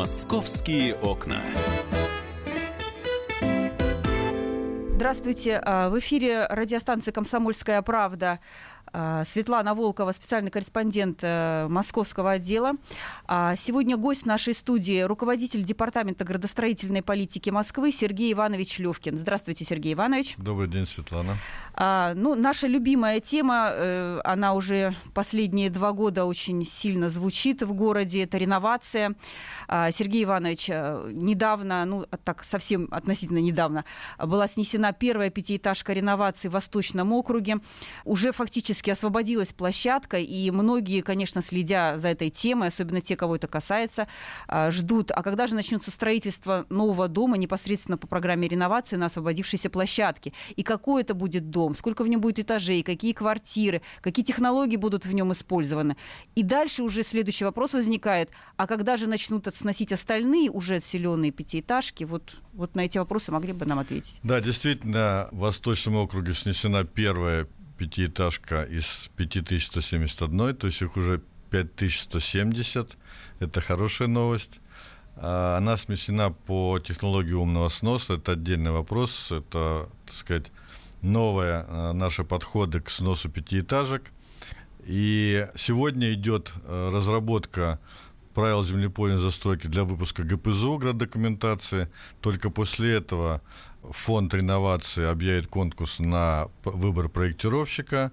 Московские окна. Здравствуйте. А, в эфире радиостанции «Комсомольская правда» Светлана Волкова, специальный корреспондент э, московского отдела. А, сегодня гость нашей студии, руководитель Департамента градостроительной политики Москвы Сергей Иванович Левкин. Здравствуйте, Сергей Иванович. Добрый день, Светлана. А, ну, наша любимая тема, э, она уже последние два года очень сильно звучит в городе, это реновация. Сергей Иванович, э, недавно, ну, так совсем относительно недавно, была снесена первая пятиэтажка реновации в Восточном округе. Уже фактически практически освободилась площадка, и многие, конечно, следя за этой темой, особенно те, кого это касается, а, ждут, а когда же начнется строительство нового дома непосредственно по программе реновации на освободившейся площадке? И какой это будет дом? Сколько в нем будет этажей? Какие квартиры? Какие технологии будут в нем использованы? И дальше уже следующий вопрос возникает, а когда же начнут сносить остальные уже отселенные пятиэтажки? Вот, вот на эти вопросы могли бы нам ответить. Да, действительно, в Восточном округе снесена первая пятиэтажка из 5171, то есть их уже 5170. Это хорошая новость. А, она смесена по технологии умного сноса. Это отдельный вопрос. Это, так сказать, новые а, наши подходы к сносу пятиэтажек. И сегодня идет а, разработка правил землепольной застройки для выпуска ГПЗУ, граддокументации. Только после этого фонд реновации объявит конкурс на выбор проектировщика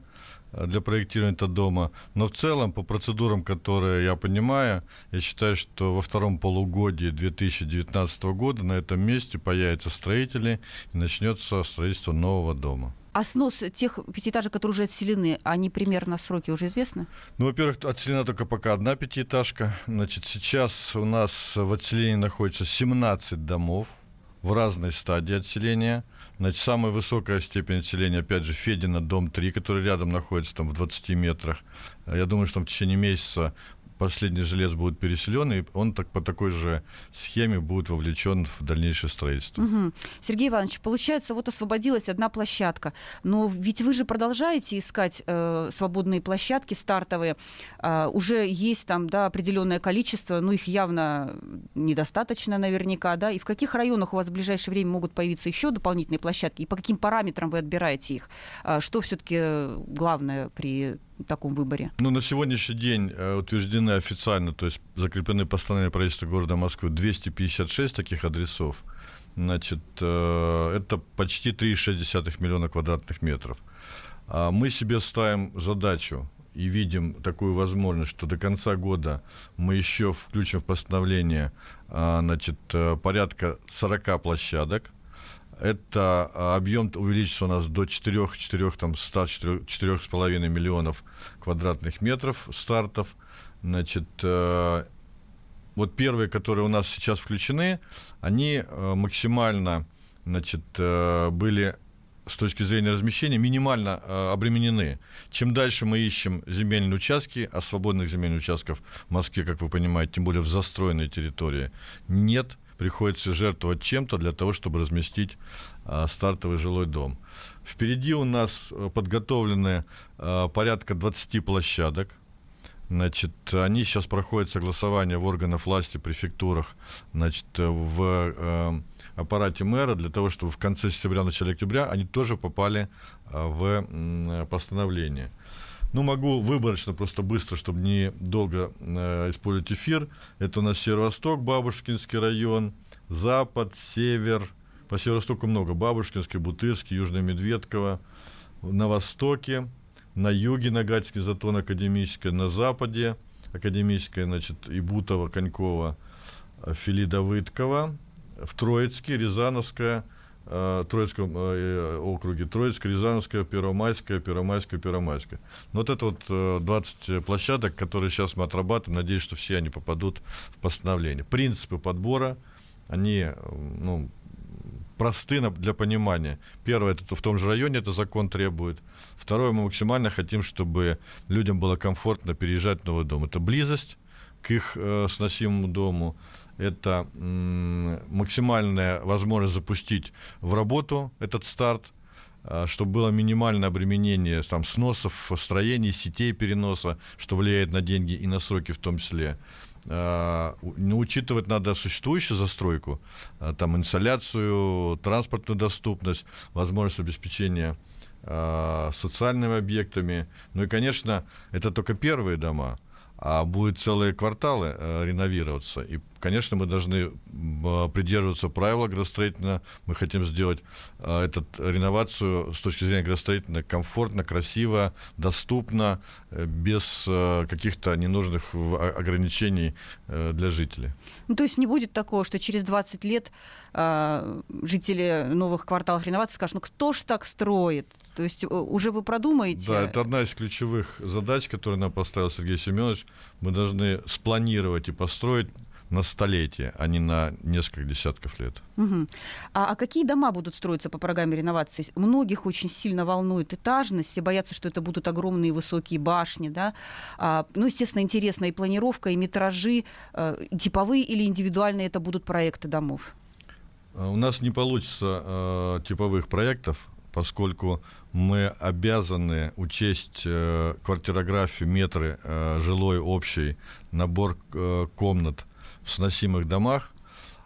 э, для проектирования этого дома. Но в целом, по процедурам, которые я понимаю, я считаю, что во втором полугодии 2019 года на этом месте появятся строители и начнется строительство нового дома. А снос тех пятиэтажек, которые уже отселены, они примерно сроки уже известны? Ну, во-первых, отселена только пока одна пятиэтажка. Значит, сейчас у нас в отселении находится 17 домов в разной стадии отселения. Значит, самая высокая степень отселения, опять же, Федина, дом 3, который рядом находится, там, в 20 метрах. Я думаю, что в течение месяца последний желез будет переселен, и он так, по такой же схеме будет вовлечен в дальнейшее строительство. Угу. Сергей Иванович, получается, вот освободилась одна площадка, но ведь вы же продолжаете искать э, свободные площадки стартовые, э, уже есть там да, определенное количество, но их явно недостаточно наверняка, да, и в каких районах у вас в ближайшее время могут появиться еще дополнительные площадки, и по каким параметрам вы отбираете их, э, что все-таки главное при таком выборе? Ну, на сегодняшний день э, утверждены официально, то есть закреплены постановления правительства города Москвы 256 таких адресов. Значит, э, это почти 3,6 миллиона квадратных метров. А мы себе ставим задачу и видим такую возможность, что до конца года мы еще включим в постановление а, значит, э, порядка 40 площадок, это а, объем увеличится у нас до 4, 4, там, 100, 4, 4,5 миллионов квадратных метров стартов. Значит, э, вот первые, которые у нас сейчас включены, они э, максимально значит, э, были с точки зрения размещения минимально обременены. Чем дальше мы ищем земельные участки, а свободных земельных участков в Москве, как вы понимаете, тем более в застроенной территории, нет – приходится жертвовать чем-то для того, чтобы разместить а, стартовый жилой дом. Впереди у нас э, подготовлены а, порядка 20 площадок. Значит, они сейчас проходят согласование в органах власти, префектурах, значит, в э, аппарате мэра для того, чтобы в конце сентября, начале октября они тоже попали э, в э, постановление. Ну, могу выборочно, просто быстро, чтобы не долго э, использовать эфир. Это у нас Северо-Восток, Бабушкинский район, Запад, Север. По Северо-Востоку много. Бабушкинский, Бутырский, Южная Медведково. На Востоке, на юге Нагатский затон Академическая, на Западе Академическая, значит, Ибутова, Конькова, Фили Давыдкова. В Троицке, Рязановская – Э, Троицком э, округе, Троицкая, Рязановская, Первомайская, Первомайская, Первомайская. Но вот это вот 20 э, площадок, которые сейчас мы отрабатываем, надеюсь, что все они попадут в постановление. Принципы подбора, они ну, просты для понимания. Первое, это в том же районе это закон требует. Второе, мы максимально хотим, чтобы людям было комфортно переезжать в новый дом. Это близость к их э, сносимому дому это максимальная возможность запустить в работу этот старт, а, чтобы было минимальное обременение там, сносов, строений, сетей переноса, что влияет на деньги и на сроки в том числе. э, ну, учитывать надо существующую застройку, э, там инсоляцию, транспортную доступность, возможность обеспечения социальными объектами. Ну и, конечно, это только первые дома а будет целые кварталы э, реновироваться. И, конечно, мы должны э, придерживаться правила градостроительного. Мы хотим сделать э, эту реновацию с точки зрения градостроительной комфортно, красиво, доступно, э, без э, каких-то ненужных ограничений э, для жителей. Ну, то есть не будет такого, что через 20 лет э, жители новых кварталов реновации скажут, ну кто ж так строит? То есть уже вы продумаете? Да, это одна из ключевых задач, которую нам поставил Сергей Семенович. Мы должны спланировать и построить на столетие, а не на несколько десятков лет. Угу. А, а какие дома будут строиться по программе реновации? Многих очень сильно волнует этажность, все боятся, что это будут огромные высокие башни, да. А, ну, естественно, интересна и планировка, и метражи, а, типовые или индивидуальные это будут проекты домов. У нас не получится э, типовых проектов, поскольку мы обязаны учесть э, квартирографию, метры э, жилой общий, набор э, комнат сносимых домах,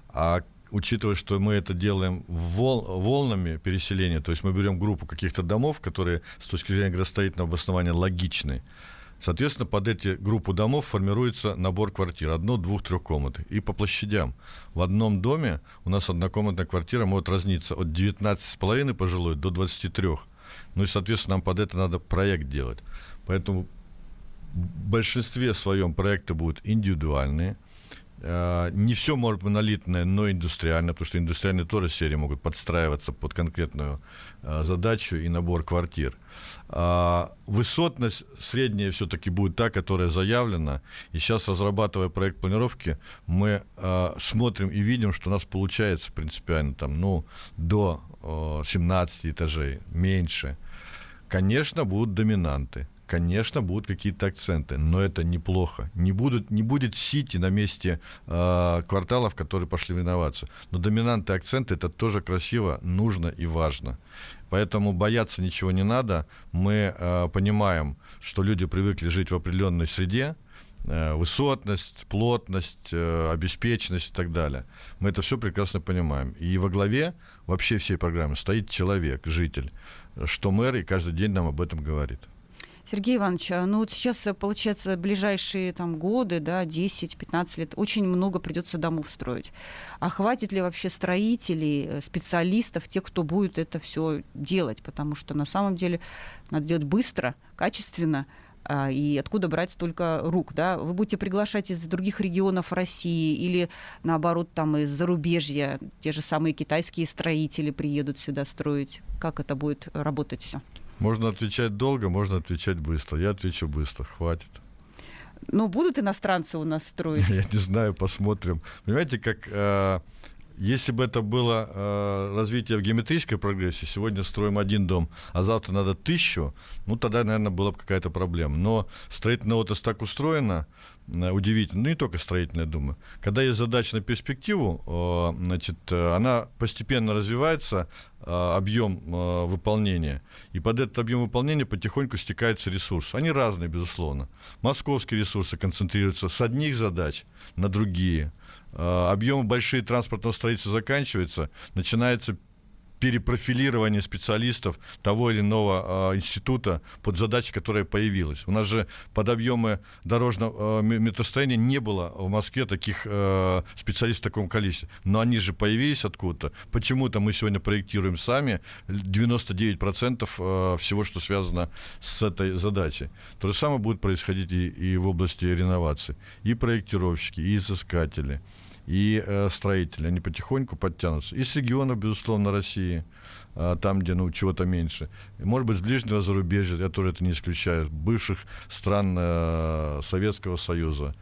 а учитывая, что мы это делаем вол, волнами переселения, то есть мы берем группу каких-то домов, которые с точки зрения градостроительного обоснования логичны, Соответственно, под эти группу домов формируется набор квартир. Одно, двух, трех комнат. И по площадям. В одном доме у нас однокомнатная квартира может разниться от 19,5 пожилой до 23. Ну и, соответственно, нам под это надо проект делать. Поэтому в большинстве своем проекты будут индивидуальные. А, не все может монолитное, но индустриальное, потому что индустриальные тоже серии могут подстраиваться под конкретную а, задачу и набор квартир. А, высотность средняя все-таки будет та, которая заявлена. И сейчас, разрабатывая проект планировки, мы смотрим и видим, что у нас получается принципиально там, ну, до 17 этажей, меньше. Конечно, будут доминанты. Конечно, будут какие-то акценты, но это неплохо. Не, будут, не будет сити на месте э, кварталов, которые пошли в инновацию. Но доминанты акценты это тоже красиво, нужно и важно. Поэтому бояться ничего не надо. Мы э, понимаем, что люди привыкли жить в определенной среде, Э, высотность, плотность, э, обеспеченность и так далее. Мы это все прекрасно понимаем. И во главе вообще всей программы стоит человек, житель, что мэр и каждый день нам об этом говорит. Сергей Иванович, а, ну вот сейчас, э, получается, ближайшие там, годы, да, 10-15 лет, очень много придется домов строить. А хватит ли вообще строителей, специалистов, тех, кто будет это все делать? Потому что на самом деле надо делать быстро, качественно, а, и откуда брать столько рук, да? Вы будете приглашать из других регионов России или, наоборот, там из зарубежья, те же самые китайские строители приедут сюда строить. Как это будет работать все? Можно отвечать долго, можно отвечать быстро. Я отвечу быстро, хватит. Ну, будут иностранцы у нас строить? Я не знаю, посмотрим. Понимаете, как э, если бы это было э, развитие в геометрической прогрессии, сегодня строим один дом, а завтра надо тысячу, ну тогда, наверное, была бы какая-то проблема. Но строительная отрасль так устроена, э, удивительно, ну не только строительная, думаю. Когда есть задача на перспективу, э, значит, э, она постепенно развивается, э, объем э, выполнения, и под этот объем выполнения потихоньку стекается ресурс. Они разные, безусловно. Московские ресурсы концентрируются с одних задач на другие – объемы большие транспортного строительства заканчиваются, начинается перепрофилирование специалистов того или иного э, института под задачи, которая появилась. У нас же под объемы дорожного э, метростроения не было в Москве таких э, специалистов в таком количестве. Но они же появились откуда-то. Почему-то мы сегодня проектируем сами 99% э, всего, что связано с этой задачей. То же самое будет происходить и, и в области реновации. И проектировщики, и изыскатели и э, строители, они потихоньку подтянутся. И с регионов, безусловно, России, э, там, где ну, чего-то меньше. Может быть, с ближнего зарубежья, я тоже это не исключаю, бывших стран э, Советского Союза.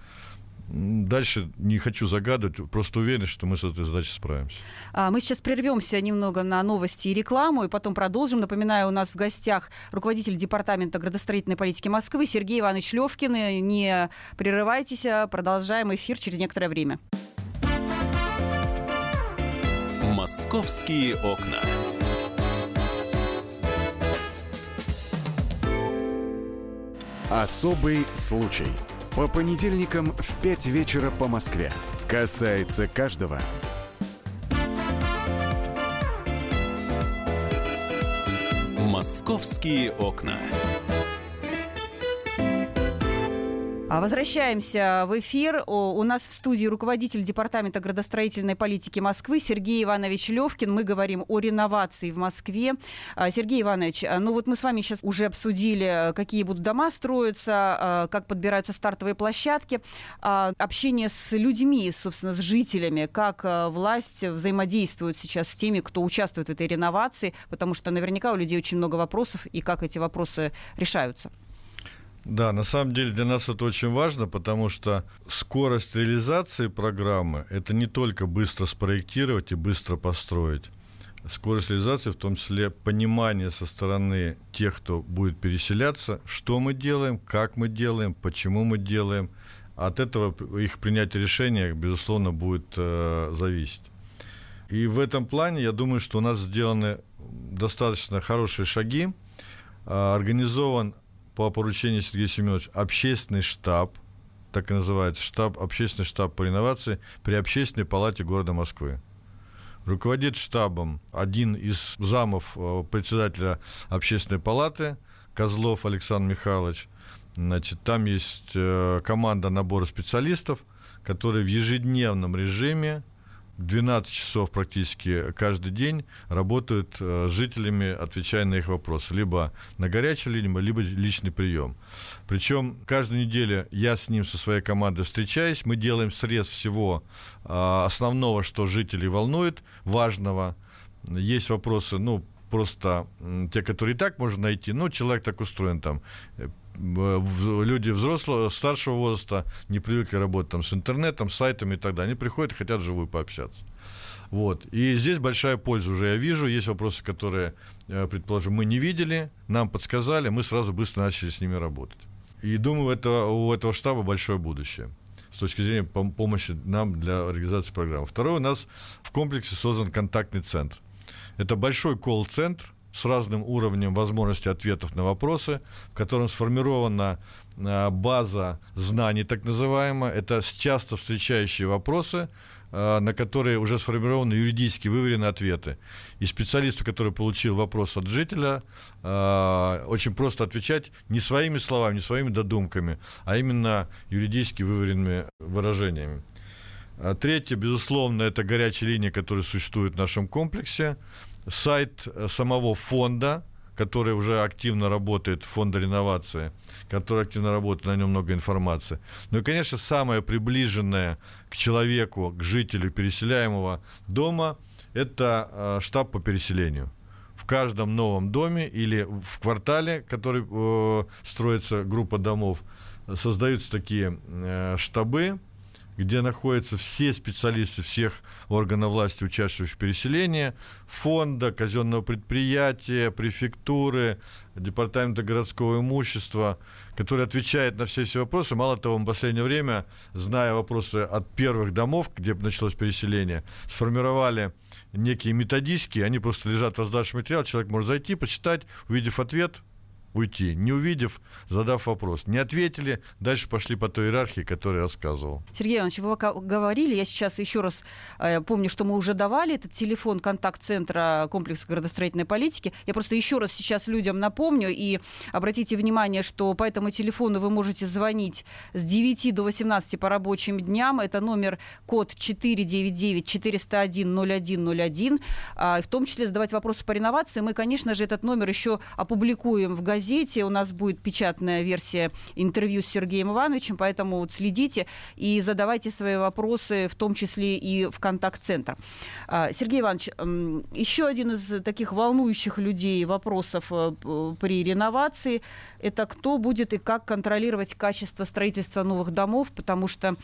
Дальше не хочу загадывать, просто уверен, что мы с этой задачей справимся. А, мы сейчас прервемся немного на новости и рекламу, и потом продолжим. Напоминаю, у нас в гостях руководитель Департамента градостроительной политики Москвы Сергей Иванович Левкин. Не прерывайтесь, а продолжаем эфир через некоторое время. Московские окна. Особый случай. По понедельникам в 5 вечера по Москве. Касается каждого. «Московские окна». Возвращаемся в эфир. У нас в студии руководитель Департамента градостроительной политики Москвы Сергей Иванович Левкин. Мы говорим о реновации в Москве. А, Сергей Иванович, а, ну вот мы с вами сейчас уже обсудили, какие будут дома строиться, а, как подбираются стартовые площадки. Общение с людьми, собственно, с жителями, как власть взаимодействует сейчас с теми, кто участвует в этой реновации, потому что наверняка у людей очень много вопросов, и как эти вопросы решаются. Да, на самом деле для нас это очень важно, потому что скорость реализации программы – это не только быстро спроектировать и быстро построить. Скорость реализации, в том числе понимание со стороны тех, кто будет переселяться, что мы делаем, как мы делаем, почему мы делаем. От этого их принятие решения, безусловно, будет э, зависеть. И в этом плане, я думаю, что у нас сделаны достаточно хорошие шаги. Э, организован по поручению Сергея Семеновича общественный штаб, так и называется, штаб, общественный штаб по реновации при Общественной палате города Москвы. Руководит штабом один из замов э, председателя общественной палаты, Козлов Александр Михайлович. Значит, там есть э, команда набора специалистов, которые в ежедневном режиме 12 часов практически каждый день работают э, с жителями, отвечая на их вопросы. Либо на горячую линию, либо личный прием. Причем каждую неделю я с ним, со своей командой встречаюсь. Мы делаем срез всего э, основного, что жителей волнует, важного. Есть вопросы, ну, просто те, которые и так можно найти. Ну, человек так устроен там люди взрослого, старшего возраста не привыкли работать там с интернетом, с сайтами и так далее. Они приходят и хотят живую пообщаться. Вот. И здесь большая польза уже я вижу. Есть вопросы, которые, э, предположим, мы не видели, нам подсказали, мы сразу быстро начали с ними работать. И думаю, это, у этого штаба большое будущее с точки зрения помощи нам для организации программы. Второе, у нас в комплексе создан контактный центр. Это большой колл-центр, с разным уровнем возможности ответов на вопросы, в котором сформирована а, база знаний, так называемая. Это часто встречающие вопросы, а, на которые уже сформированы юридически выверены ответы. И специалисту, который получил вопрос от жителя, а, очень просто отвечать не своими словами, не своими додумками, а именно юридически выверенными выражениями. Третье, безусловно, это горячая линия, которая существует в нашем комплексе сайт э, самого фонда, который уже активно работает, фонда реновации, который активно работает, на нем много информации. Ну и, конечно, самое приближенное к человеку, к жителю переселяемого дома, это э, штаб по переселению. В каждом новом доме или в квартале, который э, строится группа домов, создаются такие э, штабы, где находятся все специалисты всех органов власти, участвующих в переселении, фонда, казенного предприятия, префектуры, департамента городского имущества, который отвечает на все эти вопросы. Мало того, в последнее время, зная вопросы от первых домов, где началось переселение, сформировали некие методички, они просто лежат в раздаче материал, человек может зайти, почитать, увидев ответ, уйти, не увидев, задав вопрос. Не ответили, дальше пошли по той иерархии, которую я рассказывал. Сергей Иванович, вы говорили, я сейчас еще раз э, помню, что мы уже давали этот телефон контакт-центра комплекса градостроительной политики. Я просто еще раз сейчас людям напомню и обратите внимание, что по этому телефону вы можете звонить с 9 до 18 по рабочим дням. Это номер код 499 401 0101. В том числе задавать вопросы по реновации. Мы, конечно же, этот номер еще опубликуем в газете газете. У нас будет печатная версия интервью с Сергеем Ивановичем, поэтому вот следите и задавайте свои вопросы, в том числе и в контакт-центр. А, Сергей Иванович, еще один из таких волнующих людей вопросов э, при реновации – это кто будет и как контролировать качество строительства новых домов, потому что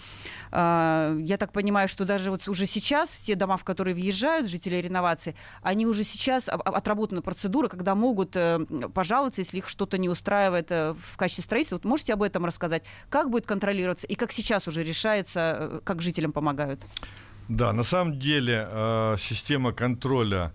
а, я так понимаю, что даже вот уже сейчас все дома, в которые въезжают жители реновации, они уже сейчас отработана процедура, когда могут э, пожаловаться, если их их что-то не устраивает э, в качестве строительства. Вот можете об этом рассказать? Как будет контролироваться и как сейчас уже решается, э, как жителям помогают? Да, на самом деле э, система контроля,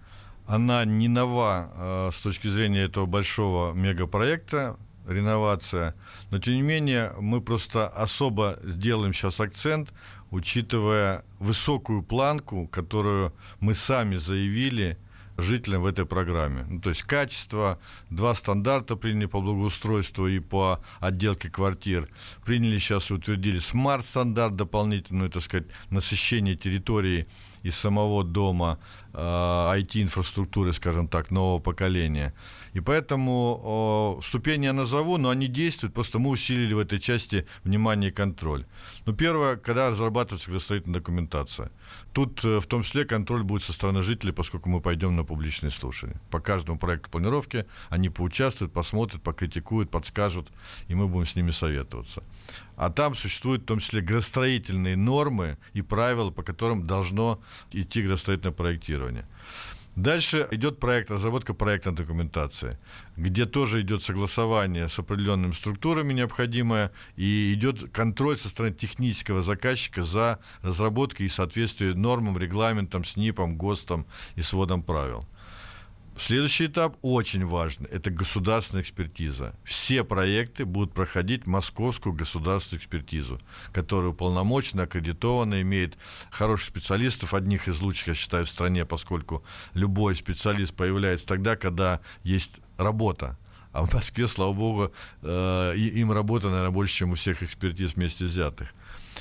она не нова с точки зрения этого большого мегапроекта. реновация. Но, тем не менее, мы просто особо сделаем сейчас акцент, учитывая высокую планку, которую мы сами заявили жителям в этой программе. Ну, то есть качество, два стандарта приняли по благоустройству и по отделке квартир. Приняли сейчас и утвердили smart-стандарт дополнительную, так сказать, насыщение территории из самого дома IT-инфраструктуры, скажем так, нового поколения. И поэтому э, ступени я назову, но они действуют, просто мы усилили в этой части внимание и контроль. Ну, первое, когда разрабатывается градостроительная документация. Тут э, в том числе контроль будет со стороны жителей, поскольку мы пойдем на публичные слушания. По каждому проекту планировки они поучаствуют, посмотрят, покритикуют, подскажут, и мы будем с ними советоваться. А там существуют в том числе градостроительные нормы и правила, по которым должно идти градостроительное проектирование. Дальше идет проект, разработка проектной документации, где тоже идет согласование с определенными структурами необходимое, и идет контроль со стороны технического заказчика за разработкой и соответствием нормам, регламентам, СНИПам, ГОСТам и сводам правил. Следующий этап очень важный. Это государственная экспертиза. Все проекты будут проходить московскую государственную экспертизу, которая уполномочена, аккредитована, имеет хороших специалистов, одних из лучших, я считаю, в стране, поскольку любой специалист появляется тогда, когда есть работа. А в Москве, слава богу, э, им работа, наверное, больше, чем у всех экспертиз вместе взятых.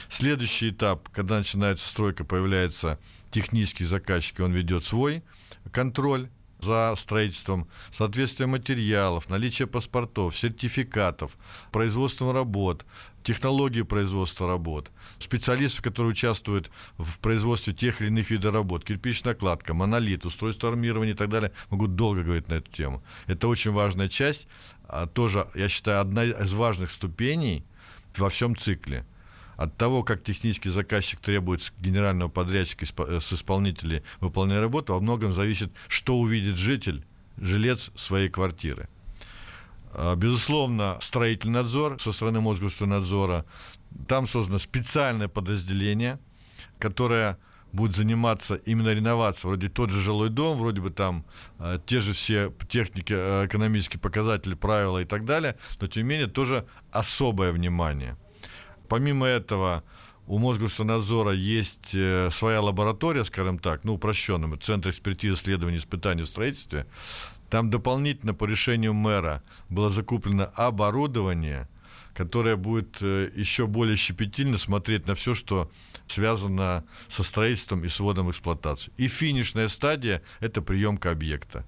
Следующий этап, когда начинается стройка, появляется технический заказчик, и он ведет свой контроль за строительством, соответствие материалов, наличие паспортов, сертификатов, производством работ, технологии производства работ, специалисты, которые участвуют в производстве тех или иных видов работ, кирпичная кладка, монолит, устройство армирования и так далее, могу долго говорить на эту тему. Это очень важная часть, а тоже, я считаю, одна из важных ступеней во всем цикле – от того, как технический заказчик требует генерального подрядчика э, с исполнителей выполнения работы, во многом зависит, что увидит житель, жилец своей квартиры. А, безусловно, строительный надзор со стороны Мосгосударственного Там создано специальное подразделение, которое будет заниматься именно реновацией. Вроде тот же жилой дом, вроде бы там э, те же все техники, э, экономические показатели, правила и так далее, но тем не менее тоже особое внимание – Помимо этого, у Мосгорсонадзора есть э, своя лаборатория, скажем так, ну, упрощенным, Центр экспертизы, исследований, испытаний в строительстве. Там дополнительно по решению мэра было закуплено оборудование, которое будет э, еще более щепетильно смотреть на все, что связано со строительством и сводом эксплуатации. И финишная стадия – это приемка объекта.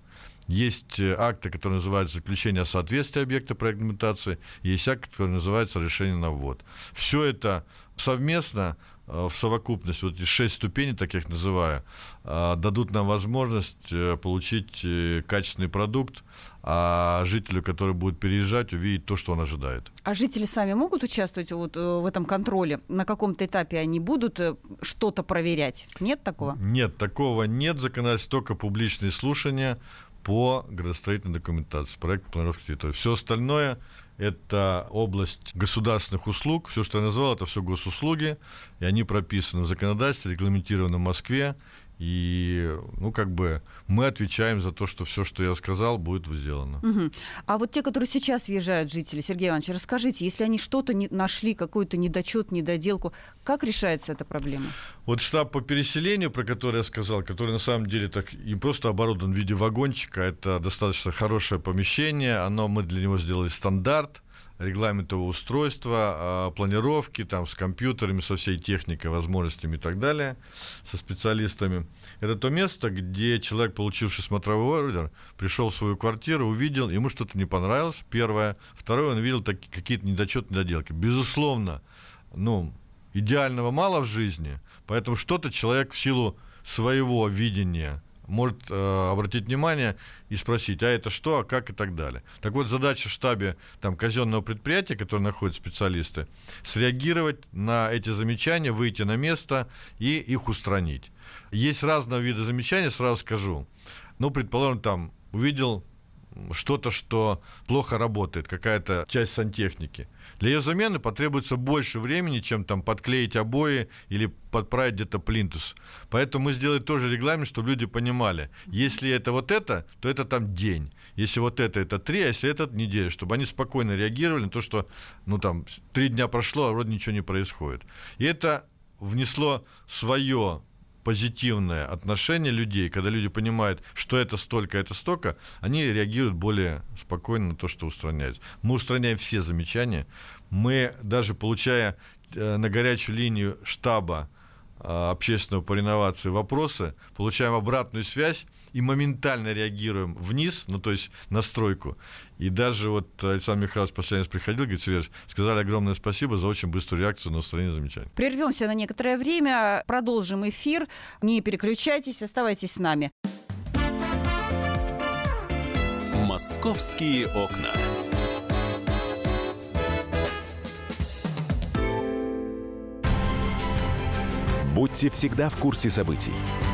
Есть э, акты, которые называются заключение о соответствии объекта проектной есть акт, который называется решение на ввод. Все это совместно э, в совокупности, вот эти шесть ступеней, так я их называю, э, дадут нам возможность получить качественный продукт, а жителю, который будет переезжать, увидеть то, что он ожидает. А жители сами могут участвовать вот в этом контроле? На каком-то этапе они будут что-то проверять? Нет такого? Нет, такого нет. Законодательство только публичные слушания по градостроительной документации, проект планировки территории. Все остальное – это область государственных услуг. Все, что я назвал, это все госуслуги, и они прописаны в законодательстве, регламентированы в Москве, и, ну, как бы мы отвечаем за то, что все, что я сказал, будет сделано. Угу. А вот те, которые сейчас въезжают жители, Сергей Иванович, расскажите, если они что-то не нашли, какой-то недочет, недоделку, как решается эта проблема? Вот штаб по переселению, про который я сказал, который на самом деле так не просто оборудован в виде вагончика, это достаточно хорошее помещение, оно, мы для него сделали стандарт, регламентового устройства, а, планировки, там, с компьютерами, со всей техникой, возможностями и так далее, со специалистами. Это то место, где человек, получивший смотровой ордер, пришел в свою квартиру, увидел, ему что-то не понравилось, первое. Второе, он видел какие-то недочеты, недоделки. Безусловно, ну, идеального мало в жизни, поэтому что-то человек в силу своего видения может э, обратить внимание и спросить, а это что, а как и так далее. Так вот, задача в штабе там, казенного предприятия, которое находят специалисты, среагировать на эти замечания, выйти на место и их устранить. Есть разного вида замечания, сразу скажу. Ну, предположим, там увидел что-то, что плохо работает, какая-то часть сантехники. Для ее замены потребуется больше времени, чем там подклеить обои или подправить где-то плинтус. Поэтому мы сделали тоже регламент, чтобы люди понимали, если это вот это, то это там день. Если вот это, это три, а если это неделя, чтобы они спокойно реагировали на то, что, ну там, три дня прошло, а вроде ничего не происходит. И это внесло свое позитивное отношение людей, когда люди понимают, что это столько, это столько, они реагируют более спокойно на то, что устраняется. Мы устраняем все замечания. Мы даже получая э, на горячую линию штаба э, общественного по реновации вопросы, получаем обратную связь, и моментально реагируем вниз, ну, то есть на стройку. И даже вот Александр Михайлович последний раз приходил, говорит, Сереж, сказали огромное спасибо за очень быструю реакцию на устранение замечаний. Прервемся на некоторое время, продолжим эфир. Не переключайтесь, оставайтесь с нами. Московские окна. Будьте всегда в курсе событий.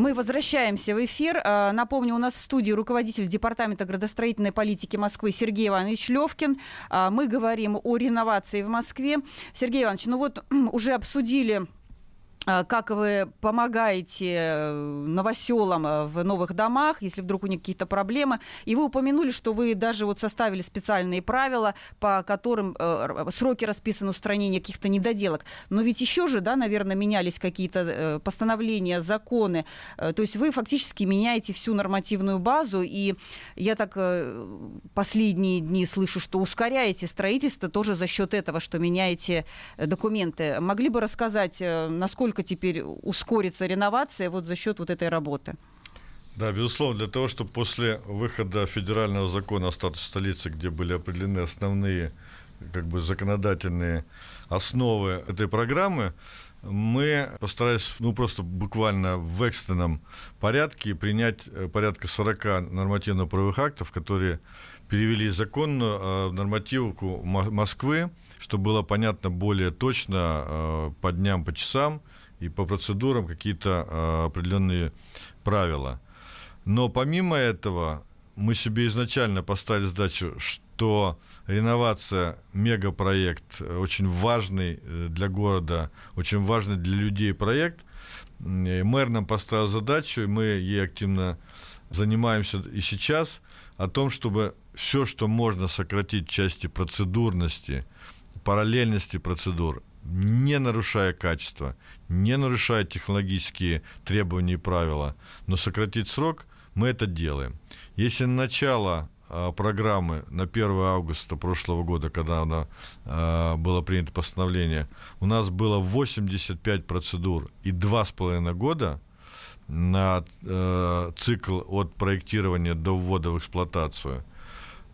Мы возвращаемся в эфир. А, напомню, у нас в студии руководитель Департамента градостроительной политики Москвы Сергей Иванович Левкин. А, мы говорим о реновации в Москве. Сергей Иванович, ну вот уже обсудили как вы помогаете э, новоселам э, в новых домах, если вдруг у них какие-то проблемы. И вы упомянули, что вы даже вот составили специальные правила, по которым э, сроки расписаны устранения каких-то недоделок. Но ведь еще же, да, наверное, менялись какие-то э, постановления, законы. Э, то есть вы фактически меняете всю нормативную базу. И я так э, последние дни слышу, что ускоряете строительство тоже за счет этого, что меняете э, документы. Могли бы рассказать, э, насколько насколько теперь ускорится реновация вот за счет вот этой работы? Да, безусловно, для того, чтобы после выхода федерального закона о статусе столицы, где были определены основные как бы законодательные основы этой программы, мы постарались, ну, просто буквально в экстренном порядке принять э, порядка 40 нормативно-правовых актов, которые перевели законную э, нормативку Москвы, чтобы было понятно более точно э, по дням, по часам, и по процедурам какие-то э, определенные правила. Но помимо этого, мы себе изначально поставили задачу, что реновация мегапроект очень важный э, для города, очень важный для людей проект. И мэр нам поставил задачу, и мы ей активно занимаемся и сейчас, о том, чтобы все, что можно сократить в части процедурности, параллельности процедур, не нарушая качество, не нарушая технологические требования и правила, но сократить срок, мы это делаем. Если начало э, программы на 1 августа прошлого года, когда она, э, было принято постановление, у нас было 85 процедур и 2,5 года на э, цикл от проектирования до ввода в эксплуатацию.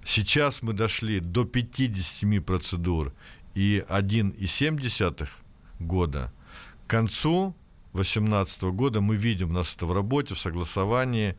Сейчас мы дошли до 57 процедур и 1,7 года. К концу 2018 года мы видим, у нас это в работе, в согласовании,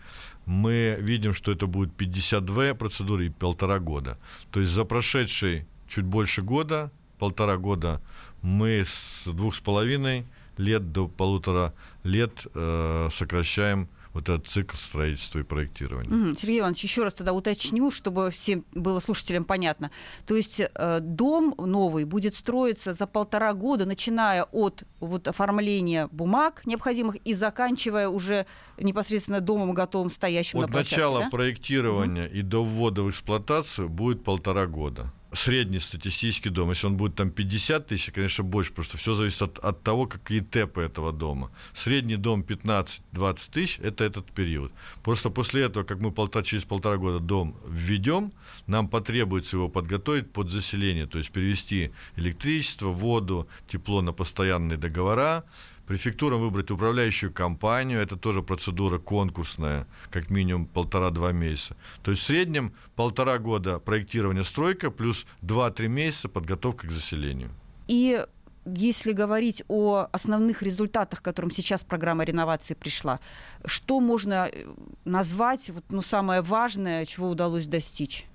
мы видим, что это будет 52 процедуры и полтора года. То есть за прошедший чуть больше года, полтора года, мы с двух с половиной лет до полутора лет э, сокращаем вот этот цикл строительства и проектирования. Угу. Сергей Иванович, еще раз тогда уточню, чтобы всем было слушателям понятно. То есть э, дом новый будет строиться за полтора года, начиная от вот, оформления бумаг необходимых и заканчивая уже непосредственно домом готовым стоящим от на площадке. От начала да? проектирования угу. и до ввода в эксплуатацию будет полтора года средний статистический дом, если он будет там 50 тысяч, конечно, больше, потому что все зависит от, от того, какие тэпы этого дома. Средний дом 15-20 тысяч – это этот период. Просто после этого, как мы полтора, через полтора года дом введем, нам потребуется его подготовить под заселение, то есть перевести электричество, воду, тепло на постоянные договора, префектурам выбрать управляющую компанию, это тоже процедура конкурсная, как минимум полтора-два месяца. То есть в среднем полтора года проектирования стройка плюс 2-3 месяца подготовка к заселению. И если говорить о основных результатах, к которым сейчас программа реновации пришла, что можно э, назвать, вот, ну, самое важное, чего удалось достичь?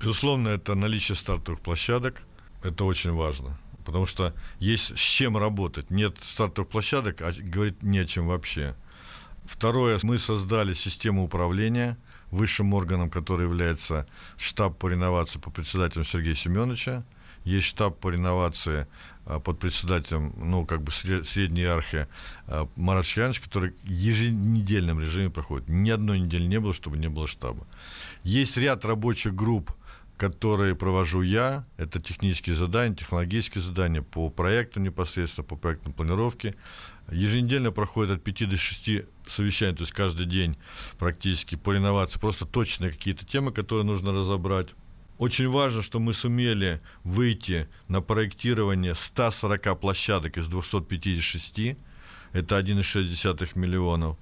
Безусловно, это наличие стартовых площадок. Это очень важно. Потому что есть с чем работать. Нет стартовых площадок, а говорить не о чем вообще. Второе, мы создали систему управления высшим органом, который является штаб по реновации по председателю Сергея Семеновича. Есть штаб по реновации а, под председателем, ну, как бы средней иерархии а, Марат Шиянович, который в еженедельном режиме проходит. Ни одной недели не было, чтобы не было штаба. Есть ряд рабочих групп, которые провожу я. Это технические задания, технологические задания по проектам непосредственно, по проектной планировке. Еженедельно проходит от 5 до 6 совещаний, то есть каждый день практически по реновации. Просто точные какие-то темы, которые нужно разобрать. Очень важно, что мы сумели выйти на проектирование 140 площадок из 256. Это 1,6 миллионов.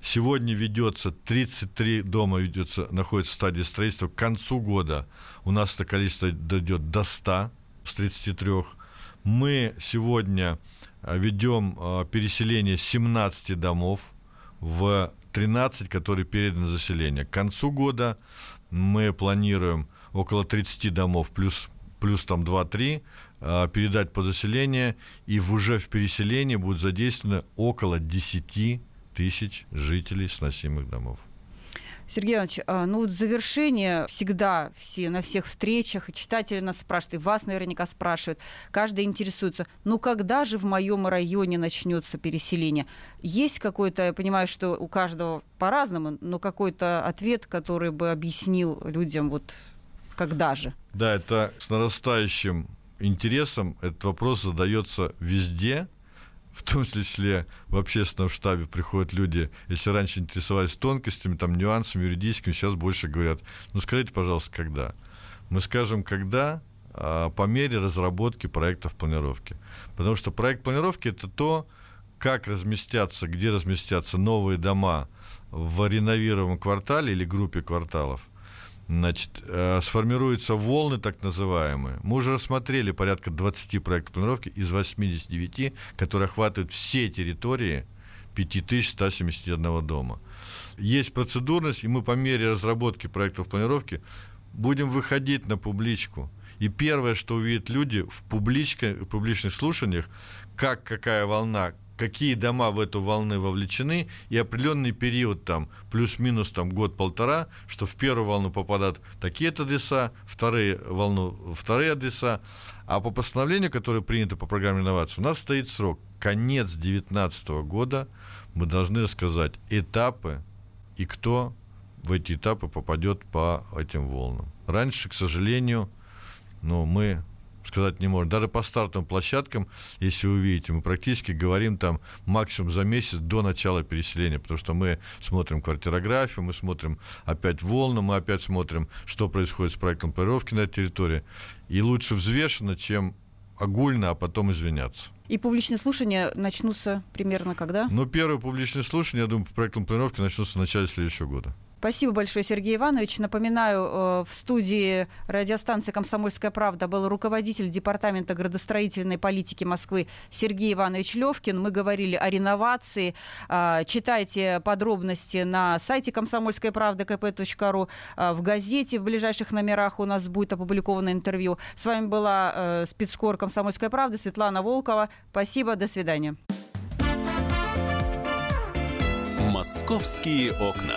Сегодня ведется 33 дома ведется, находится в стадии строительства. К концу года у нас это количество дойдет до 100 с 33. Мы сегодня а, ведем а, переселение 17 домов в 13, которые переданы заселение. К концу года мы планируем около 30 домов плюс плюс там 2-3 а, передать по заселению, и уже в переселении будет задействовано около 10 тысяч жителей сносимых домов. Сергей Иванович, а, ну вот завершение всегда все, на всех встречах, и читатели нас спрашивают, и вас наверняка спрашивают, каждый интересуется, ну когда же в моем районе начнется переселение? Есть какой-то, я понимаю, что у каждого по-разному, но какой-то ответ, который бы объяснил людям, вот когда же? Да, это с нарастающим интересом этот вопрос задается везде, в том числе в общественном штабе приходят люди, если раньше интересовались тонкостями, там, нюансами юридическими, сейчас больше говорят, ну, скажите, пожалуйста, когда? Мы скажем, когда, а, по мере разработки проектов планировки. Потому что проект планировки – это то, как разместятся, где разместятся новые дома в реновируемом квартале или группе кварталов – значит, э, сформируются волны так называемые. Мы уже рассмотрели порядка 20 проектов планировки из 89, которые охватывают все территории 5171 дома. Есть процедурность, и мы по мере разработки проектов планировки будем выходить на публичку. И первое, что увидят люди в, публичке, в публичных слушаниях, как какая волна, какие дома в эту волны вовлечены, и определенный период, там, плюс-минус там, год-полтора, что в первую волну попадают такие-то адреса, вторые волну вторые адреса, а по постановлению, которое принято по программе инноваций, у нас стоит срок, конец 2019 года, мы должны рассказать этапы и кто в эти этапы попадет по этим волнам. Раньше, к сожалению, ну, мы сказать не можем. Даже по стартовым площадкам, если вы увидите, мы практически говорим там максимум за месяц до начала переселения, потому что мы смотрим квартирографию, мы смотрим опять волну, мы опять смотрим, что происходит с проектом планировки на территории. И лучше взвешенно, чем огульно, а потом извиняться. И публичные слушания начнутся примерно когда? Ну, первые публичные слушания, я думаю, по проектам планировки начнутся в начале следующего года. Спасибо большое, Сергей Иванович. Напоминаю, э, в студии радиостанции «Комсомольская правда» был руководитель Департамента градостроительной политики Москвы Сергей Иванович Левкин. Мы говорили о реновации. А, читайте подробности на сайте «Комсомольская правда» kp.ru. А, в газете в ближайших номерах у нас будет опубликовано интервью. С вами была э, спецкор «Комсомольская правда» Светлана Волкова. Спасибо, до свидания. «Московские окна».